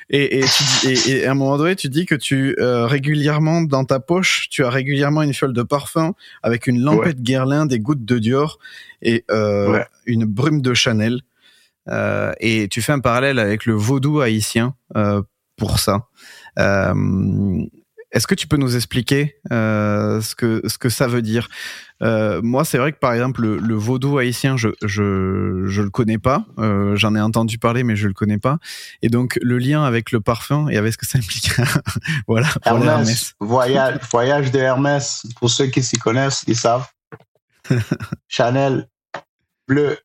Et, et, tu, et, et, à un moment donné, tu dis que tu euh, régulièrement dans ta poche, tu as régulièrement une fiole de parfum avec une lampette ouais. Guerlain, des gouttes de Dior et ouais. une brume de Chanel. Euh, et tu fais un parallèle avec le vaudou haïtien euh, pour ça. Euh, est-ce que tu peux nous expliquer ce que ce que ça veut dire? Moi, c'est vrai que par exemple le, le vaudou haïtien, je je je le connais pas. J'en ai entendu parler, mais je le connais pas. Et donc le lien avec le parfum et avec ce que ça implique. voilà. Hermès, Hermès. Voyage voyage de Hermès. Pour ceux qui s'y connaissent, ils savent. Chanel bleu,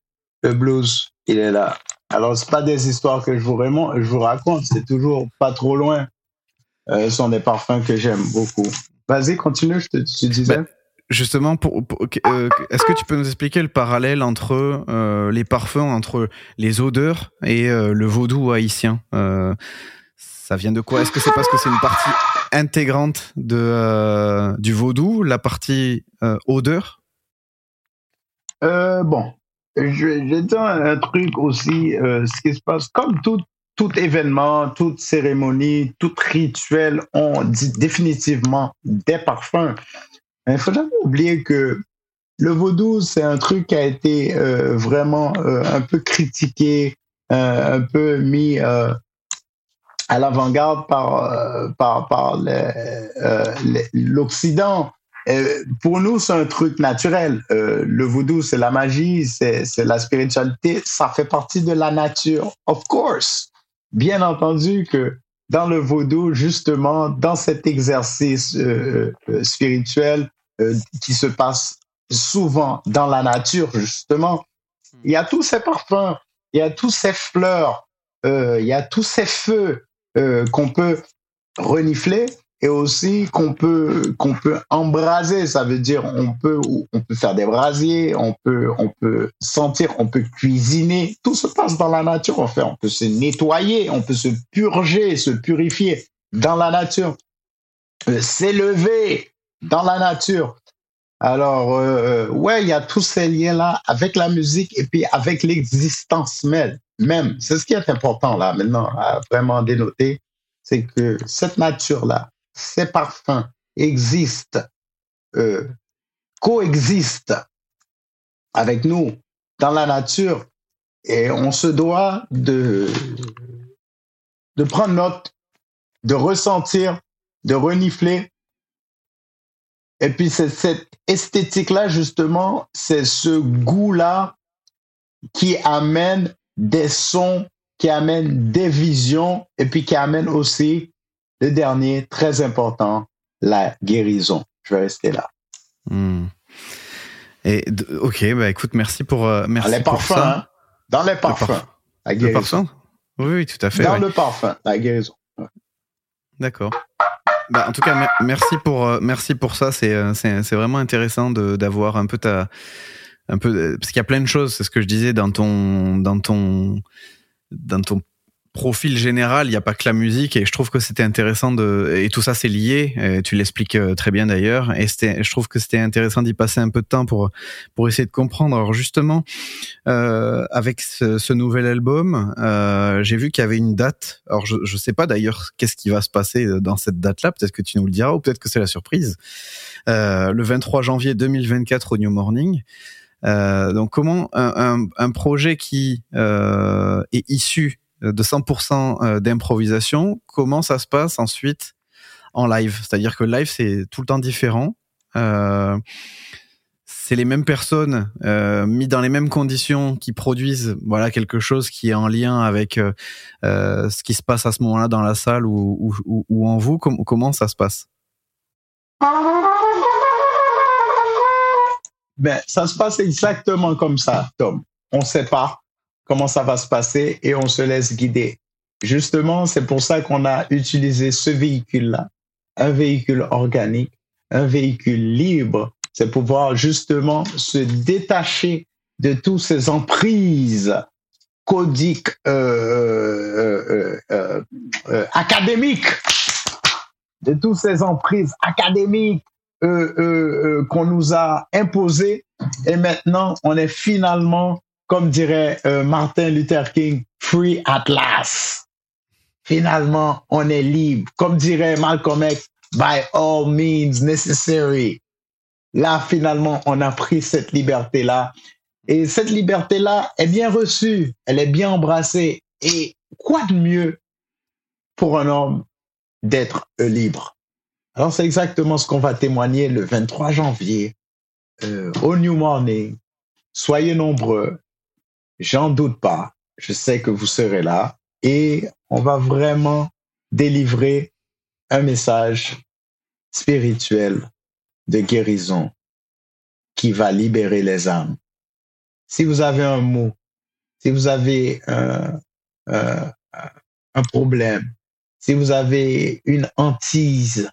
le blues il est là. Alors, c'est pas des histoires que je vous, je vous raconte, c'est toujours pas trop loin. Euh, ce sont des parfums que j'aime beaucoup. Vas-y, continue, je te, disais. Ben, justement, pour, pour euh, est-ce que tu peux nous expliquer le parallèle entre euh, les parfums, entre les odeurs et le vaudou haïtien? Ça vient de quoi? Est-ce que c'est parce que c'est une partie intégrante de, du vaudou, la partie odeur? Bon, je, dire un truc aussi, euh, ce qui se passe, comme tout, événement, toute cérémonie, tout rituel ont dit définitivement des parfums. Il ne faut jamais oublier que le vaudou, c'est un truc qui a été euh, vraiment euh, un peu critiqué, un peu mis à l'avant-garde par l'Occident. Euh, pour nous, c'est un truc naturel. Euh, le voodoo, c'est la magie, c'est la spiritualité. Ça fait partie de la nature, of course. Bien entendu que dans le vaudou, justement, dans cet exercice euh, spirituel qui se passe souvent dans la nature, justement, il y a tous ces parfums, il y a tous ces fleurs, il y a tous ces feux qu'on peut renifler et aussi qu'on peut qu'on peut embraser. Ça veut dire on peut on peut faire des brasiers on peut on peut sentir on peut cuisiner. Tout se passe dans la nature en fait on peut se nettoyer on peut se purger se purifier dans la nature. Euh, s'élever dans la nature. Alors, euh, ouais, il y a tous ces liens-là avec la musique et puis avec l'existence même. Même, c'est ce qui est important là maintenant à vraiment dénoter, c'est que cette nature-là, ces parfums existent, euh, coexistent avec nous dans la nature et on se doit de, de prendre note, de ressentir, de renifler. Et puis c'est cette esthétique-là, justement, c'est ce goût-là qui amène des sons, qui amène des visions, et puis qui amène aussi le dernier, très important, la guérison. Je vais rester là. Hmm. Et ok, bah écoute, merci pour euh, merci Dans les pour parfums, ça. hein. Dans les parfums, la Le guérison. parfum? Oui, oui, tout à fait. Dans le parfum, la guérison. D'accord. Bah, en tout cas, mer- merci pour euh, merci pour ça. C'est euh, c'est vraiment intéressant d'avoir un peu ta un peu parce qu'il y a plein de choses. C'est ce que je disais dans ton dans ton dans ton profil général. Il n'y a pas que la musique et je trouve que c'était intéressant de et tout ça c'est lié. Tu l'expliques euh, très bien d'ailleurs. Et je trouve que c'était intéressant d'y passer un peu de temps pour pour essayer de comprendre. Alors justement, euh, avec ce, ce nouvel album, euh, j'ai vu qu'il y avait une date. Alors je je sais pas d'ailleurs qu'est-ce qui va se passer euh, dans cette date-là. Peut-être que tu nous le diras ou peut-être que c'est la surprise. Euh, le 23 janvier 2024 au New Morning. Euh, donc comment un, un, un projet qui est issu de 100% euh, d'improvisation, comment ça se passe ensuite en live? C'est-à-dire que live c'est tout le temps différent. Euh, c'est les mêmes personnes euh, mis dans les mêmes conditions qui produisent voilà quelque chose qui est en lien avec euh, euh, ce qui se passe à ce moment-là dans la salle ou, en vous. Com- comment ça se passe? Ben, ça se passe exactement comme ça, Tom. On ne sait pas comment ça va se passer et on se laisse guider. Justement, c'est pour ça qu'on a utilisé ce véhicule-là, un véhicule organique, un véhicule libre. C'est pouvoir justement se détacher de toutes ces emprises codiques euh, euh, euh, académiques, de toutes ces emprises académiques qu'on nous a imposé et maintenant on est finalement, comme dirait euh, Martin Luther King, free at last. Finalement, on est libre. Comme dirait Malcolm X, by all means necessary. Là, finalement, on a pris cette liberté-là. Et cette liberté-là est bien reçue, elle est bien embrassée. Et quoi de mieux pour un homme d'être euh, libre? Alors, c'est exactement ce qu'on va témoigner le 23 janvier euh, au New Morning. Soyez nombreux. J'en doute pas. Je sais que vous serez là et on va vraiment délivrer un message spirituel de guérison qui va libérer les âmes. Si vous avez un mot, si vous avez un, problème, si vous avez une hantise,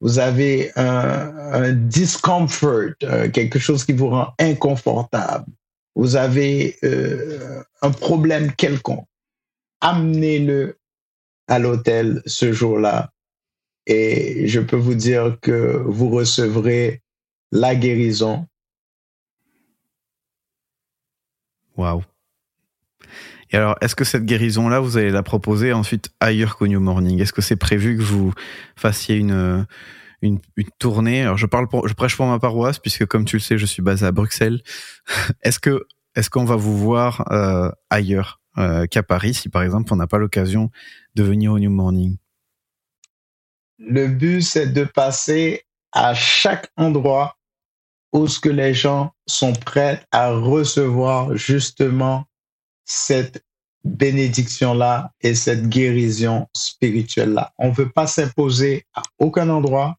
vous avez un, un discomfort, euh, quelque chose qui vous rend inconfortable, vous avez euh, un problème quelconque, amenez-le à l'hôtel ce jour-là et je peux vous dire que vous recevrez la guérison. Waouh. Et alors, est-ce que cette guérison-là, vous allez la proposer ensuite ailleurs qu'au New Morning? Est-ce que c'est prévu que vous fassiez une, une, tournée Alors, je parle pour, je prêche pour ma paroisse puisque, comme tu le sais, je suis basé à Bruxelles. est-ce que, est-ce qu'on va vous voir euh, ailleurs euh, qu'à Paris, si par exemple on n'a pas l'occasion de venir au New Morning? Le but, c'est de passer à chaque endroit où ce que les gens sont prêts à recevoir justement cette bénédiction-là et cette guérison spirituelle-là. On ne veut pas s'imposer à aucun endroit.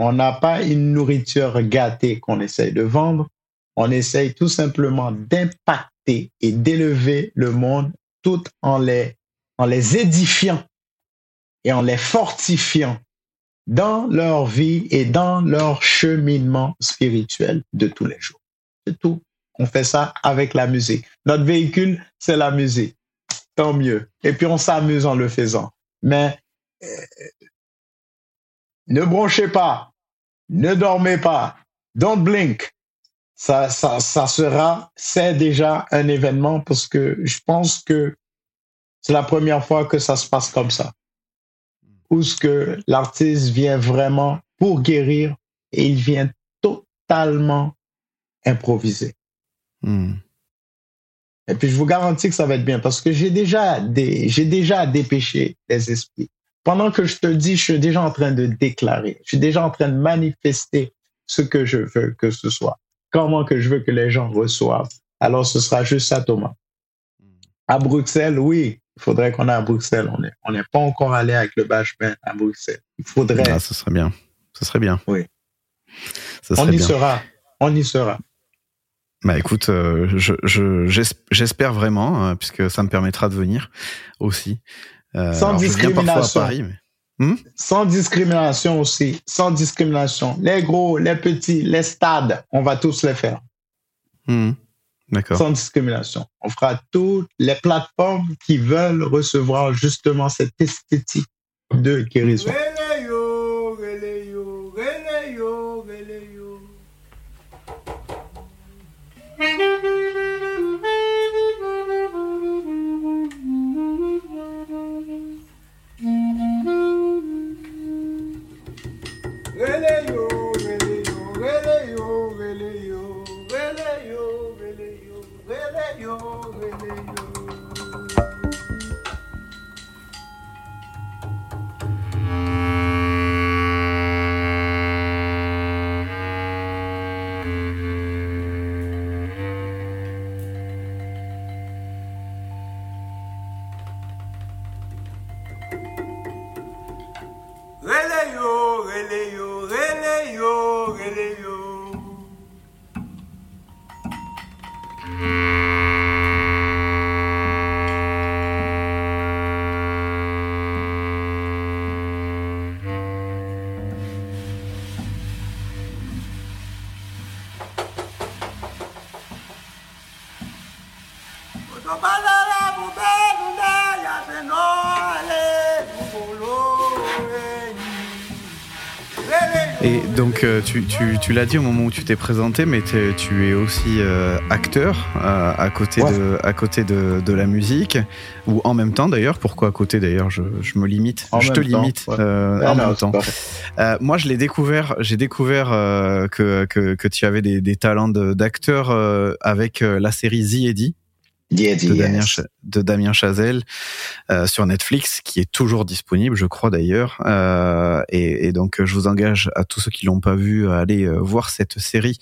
On n'a pas une nourriture gâtée qu'on essaye de vendre. On essaye tout simplement d'impacter et d'élever le monde tout en les, édifiant et en les fortifiant dans leur vie et dans leur cheminement spirituel de tous les jours. C'est tout. On fait ça avec la musique. Notre véhicule, c'est la musique. Tant mieux. Et puis on s'amuse en le faisant. Mais euh, ne bronchez pas, ne dormez pas, don't blink. Ça, ça, ça sera, c'est déjà un événement parce que je pense que c'est la première fois que ça se passe comme ça. Où ce que l'artiste vient vraiment pour guérir et il vient totalement improviser. Hmm. Et puis je vous garantis que ça va être bien parce que j'ai déjà des, j'ai déjà dépêché les esprits. Pendant que je te dis, je suis déjà en train de déclarer, je suis déjà en train de manifester ce que je veux que ce soit, comment que je veux que les gens reçoivent. Alors ce sera juste ça, Thomas. À Bruxelles, oui, il faudrait qu'on aille à Bruxelles. On n'est on pas encore allé avec le Bashman à Bruxelles. Il faudrait. Ah, ce serait bien. Ce serait bien. Oui. On y bien. sera. On y sera. Bah écoute, euh, je, je- j'es- j'espère vraiment, euh, puisque ça me permettra de venir aussi. Euh, Sans alors, discrimination. Paris, mais... Sans discrimination aussi. Sans discrimination. Les gros, les petits, les stades, on va tous les faire. Hmm. D'accord. Sans discrimination. On fera toutes les plateformes qui veulent recevoir justement cette esthétique de guérison. Hallelujah. Donc, euh, tu, tu, tu l'as dit au moment où tu t'es présenté, mais t'es- tu es aussi euh, acteur euh, à côté, Ouais. de, à côté de, de la musique, ou en même temps d'ailleurs. Pourquoi à côté d'ailleurs? Je, je me limite. En je te temps, limite ouais. euh, Ah en non, même temps. correct. Euh, moi, je l'ai découvert. J'ai découvert euh, que, que, que tu avais des, des talents de- d'acteur euh, avec euh, la série The Eddie De. Damien, Cha- de Damien Chazelle euh, sur Netflix, qui est toujours disponible, je crois d'ailleurs. Euh, et, et donc, je vous engage à tous ceux qui l'ont pas vu à aller euh, voir cette série.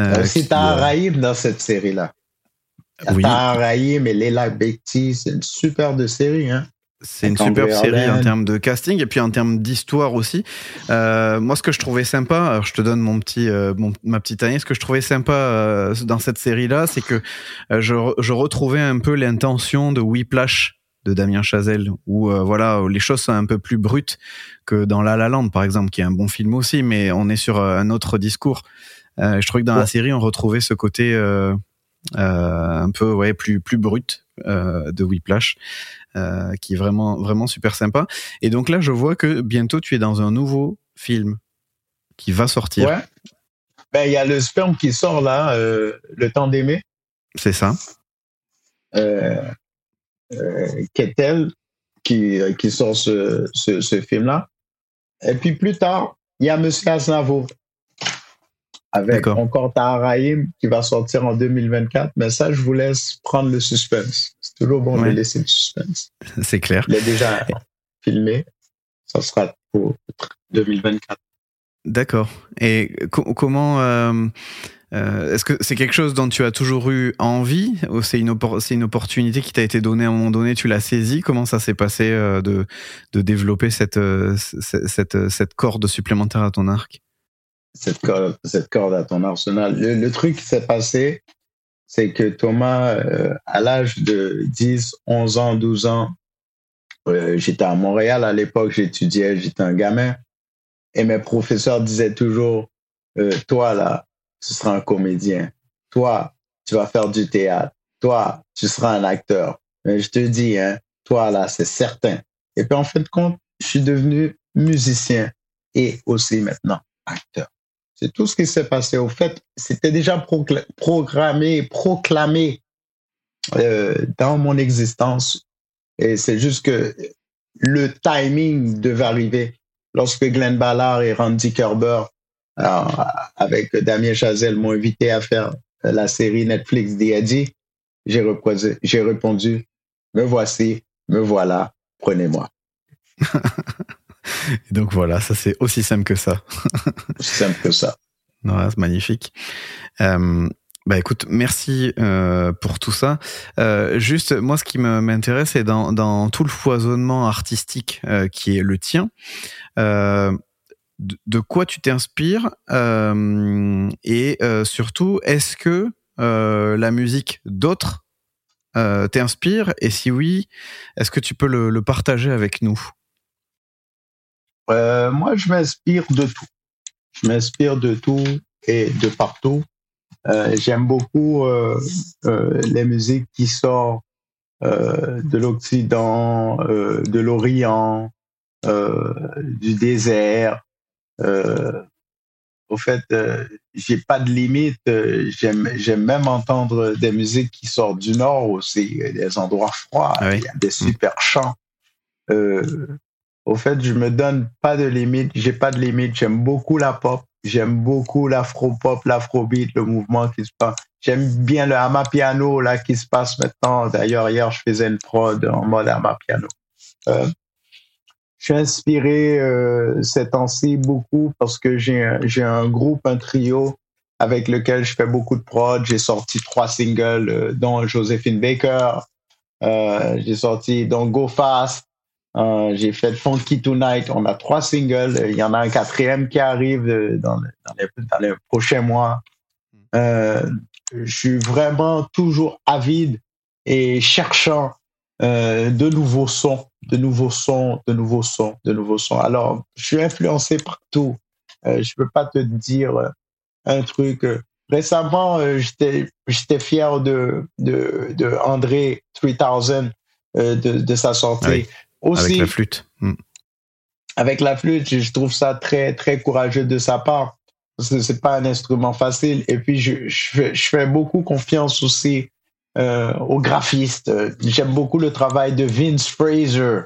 Euh, aussi qui, Tahar euh, Rahim dans cette série-là. Oui. Et Leila Bekti, c'est une super de série. Hein. C'est une superbe série en termes de casting et puis en termes d'histoire aussi. Euh, moi, ce que je trouvais sympa, alors je te donne mon petit, euh, mon- ma petite année, ce que je trouvais sympa euh, dans cette série-là, c'est que je, re- je retrouvais un peu l'intention de Whiplash de Damien Chazelle, où voilà, où les choses sont un peu plus brutes que dans La La Land, par exemple, qui est un bon film aussi, mais on est sur un autre discours. Je trouvais que dans la série, on retrouvait ce côté un peu ouais plus plus brut euh, de Whiplash euh, qui est vraiment vraiment super sympa. Et donc là, je vois que bientôt tu es dans un nouveau film qui va sortir. Ouais. Ben, il y a le sperme qui sort là, euh, Le temps d'aimer, C'est ça. euh, euh, Ketel, qui, euh, qui sort ce, ce, ce film-là. Et puis plus tard, il y a Monsieur Aznavour, avec encore Tahar Rahim, qui va sortir en 2024. Mais ça, je vous laisse prendre le suspense. C'est toujours bon Ouais. de laisser le suspense. C'est clair. Il est déjà filmé. Ça sera pour 2024. D'accord. Et co- comment euh, euh, est-ce que c'est quelque chose dont tu as toujours eu envie ou c'est une, oppor- c'est une opportunité qui t'a été donnée à un moment donné, tu l'as saisie? Comment ça s'est passé euh, de, de développer cette, cette, cette, cette corde supplémentaire à ton arc? Cette corde, cette corde à ton arsenal. Le, truc qui s'est passé, c'est que Thomas, euh, à l'âge de 10, 11 ans, 12 ans, euh, j'étais à Montréal à l'époque, j'étudiais, j'étais un gamin. Et mes professeurs disaient toujours, euh, toi là, tu seras un comédien. Toi, tu vas faire du théâtre. Toi, tu seras un acteur. Mais je te dis, hein, toi là, c'est certain. Et puis en fin de compte, je suis devenu musicien et aussi maintenant acteur. C'est tout ce qui s'est passé. Au fait, c'était déjà programmé, proclamé euh, dans mon existence. Et c'est juste que le timing devait arriver. Lorsque Glenn Ballard et Randy Kerber, euh, avec Damien Chazelle, m'ont invité à faire la série Netflix reposé- j'ai répondu, me voici, me voilà, prenez-moi. Et donc voilà, ça c'est aussi simple que ça. Aussi simple que ça. C'est magnifique. Euh, bah écoute, merci euh, pour tout ça. Euh, juste, moi, ce qui m'intéresse, c'est dans, dans tout le foisonnement artistique qui est le tien. de, de quoi tu t'inspires et surtout, est-ce que la musique d'autres t'inspire? Et si oui, est-ce que tu peux le, le partager avec nous? Euh, moi, je m'inspire de tout. Je m'inspire de tout et de partout. Euh, J'aime beaucoup euh, les musiques qui sortent de l'Occident, de l'Orient, du désert. Au fait, j'ai pas de limite. J'aime j'aime même entendre des musiques qui sortent du Nord aussi, des endroits froids. Ah oui. Il y a des super chants. Euh, au fait, je me donne pas de limite. J'ai pas de limite. J'aime beaucoup la pop. J'aime beaucoup l'afro-pop, l'afrobeat, le mouvement qui se passe. J'aime bien le amapiano là qui se passe maintenant. D'ailleurs, hier, je faisais une prod en mode amapiano. Euh, je suis inspiré euh, ces temps-ci beaucoup parce que j'ai un- groupe, un trio avec lequel je fais beaucoup de prod. J'ai sorti trois singles, euh, dont Josephine Baker. Euh, j'ai sorti donc Go Fast. Euh, j'ai fait Funky Tonight. On a trois singles. Il y en a un quatrième qui arrive euh, dans, le- dans, les, prochains mois. Euh, je suis vraiment toujours avide et cherchant de nouveaux sons, de nouveaux sons, de nouveaux sons, de nouveaux sons. Alors, je suis influencé partout. Je peux pas te dire un truc. Récemment, j'étais fier de, de, de André 3000 euh, de, de sa sortie. Ah Aussi, avec la flûte Hmm. avec la flûte, je trouve ça très, très courageux de sa part. Parce que c'est pas un instrument facile. Et puis, je, je, fais, je fais beaucoup confiance aussi euh, aux graphistes. J'aime beaucoup le travail de Vince Fraser.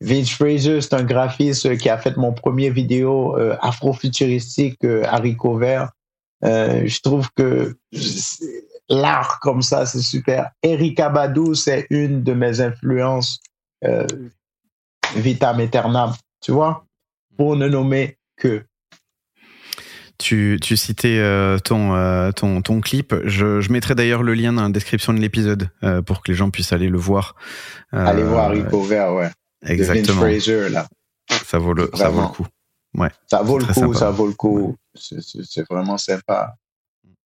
Vince Fraser, c'est un graphiste qui a fait mon premier vidéo euh, afrofuturistique, euh, haricot vert. Euh, je trouve que l'art comme ça, c'est super. Erika Badou, c'est une de mes influences euh, vitam aeternam, tu vois, pour ne nommer que. Tu, tu citais euh, ton, euh, ton, ton clip. Je, je mettrai d'ailleurs le lien dans la description de l'épisode euh, pour que les gens puissent aller le voir. Allez voir Haricot vert, ouais. De Vince Exactement. Fraser, là. Ça vaut le, ça vaut le coup. Ça vaut le coup, sympa. ça vaut le coup. C'est vraiment sympa.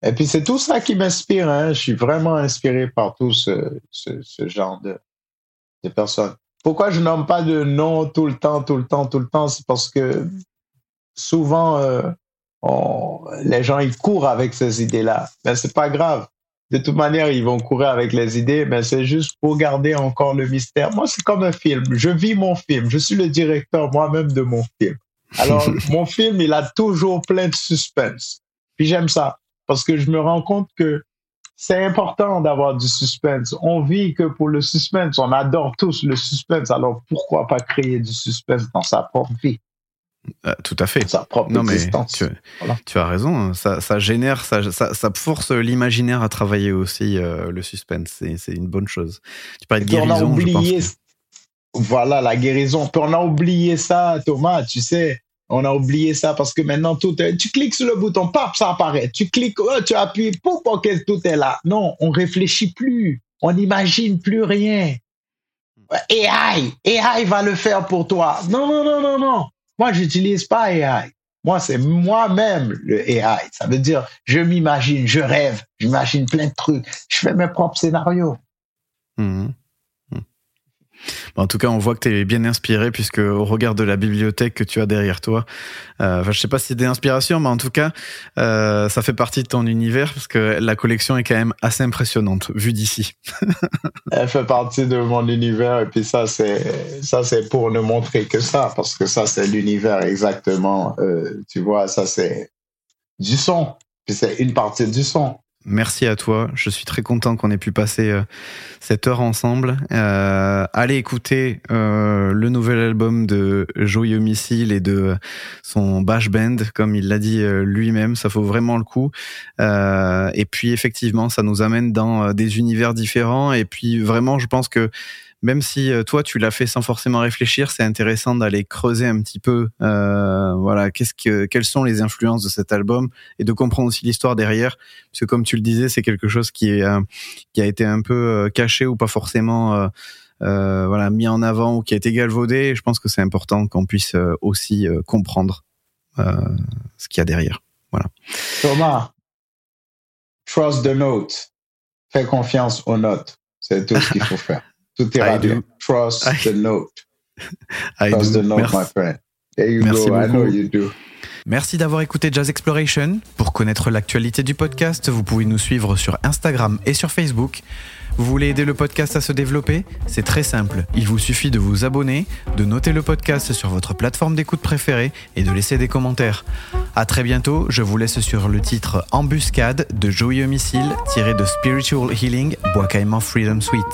Et puis c'est tout ça qui m'inspire. Hein. Je suis vraiment inspiré par tout ce, ce, ce genre de, de personnes. Pourquoi je nomme pas de nom tout le temps, tout le temps, tout le temps? C'est parce que souvent, euh, on- les gens ils courent avec ces idées-là. Mais c'est pas grave. De toute manière, ils vont courir avec les idées, mais c'est juste pour garder encore le mystère. Moi, c'est comme un film. Je vis mon film. Je suis le directeur moi-même de mon film. Alors, mon film, il a toujours plein de suspense. Puis j'aime ça parce que je me rends compte que c'est important d'avoir du suspense. On vit que pour le suspense. On adore tous le suspense. Alors, pourquoi pas créer du suspense dans sa propre vie, Euh, tout à fait. dans sa propre Non mais existence? tu, Voilà. tu as raison, hein. ça, ça génère, ça, ça, ça force l'imaginaire à travailler aussi euh, le suspense. C'est, une bonne chose. Tu parlais de puis on a guérison, je pense. oublié, que- voilà, la guérison. Puis on a oublié ça, Thomas, tu sais. On a oublié ça parce que maintenant tout est, tu cliques sur le bouton, paf, ça apparaît. Tu cliques, oh, tu appuies, pouf, ok, tout est là. Non, on réfléchit plus. On n'imagine plus rien. AI, AI va le faire pour toi. Non, non, non, non, non. Moi, j'utilise pas AI. Moi, c'est moi-même le AI. Ça veut dire, je m'imagine, je rêve, j'imagine plein de trucs. Je fais mes propres scénarios. Mhm. En tout cas, on voit que tu es bien inspiré puisque au regard de la bibliothèque que tu as derrière toi, euh, enfin, je sais pas si c'est des inspirations, mais en tout cas, euh, ça fait partie de ton univers parce que la collection est quand même assez impressionnante vue d'ici. Elle fait partie de mon univers et puis ça c'est ça c'est pour ne montrer que ça parce que ça c'est l'univers exactement. Euh, tu vois, ça c'est du son. Puis c'est une partie du son. Merci à toi. Je suis très content qu'on ait pu passer euh, cette heure ensemble. Euh, allez écouter euh, le nouvel album de Joyeux Missile et de son Bash Band, comme il l'a dit euh, lui-même. Ça vaut vraiment le coup. Euh, et puis effectivement, ça nous amène dans euh, des univers différents. Et puis vraiment, je pense que même si euh, toi tu l'as fait sans forcément réfléchir, c'est intéressant d'aller creuser un petit peu, euh, voilà, qu'est-ce que, quelles sont les influences de cet album et de comprendre aussi l'histoire derrière, parce que comme tu le disais, c'est quelque chose qui euh, a été un peu caché ou pas forcément. voilà mis en avant ou qui a été galvaudé je pense que c'est important qu'on puisse aussi comprendre ce qu'il y a derrière Thomas, trust the note. Fais confiance aux notes. C'est tout ce qu'il faut faire. Tout ira I do. bien. Trust I- the note. I Trust do. the note, Merci. my friend. There you Merci go. I know you do. Merci d'avoir écouté Jazz Exploration. Pour connaître l'actualité du podcast, vous pouvez nous suivre sur Instagram et sur Facebook. Vous voulez aider le podcast à se développer? C'est très simple. Il vous suffit de vous abonner, de noter le podcast sur votre plateforme d'écoute préférée et de laisser des commentaires. À très bientôt, je vous laisse sur le titre Embuscade de Joyeux Missile tiré de Spiritual Healing Bois Freedom Suite.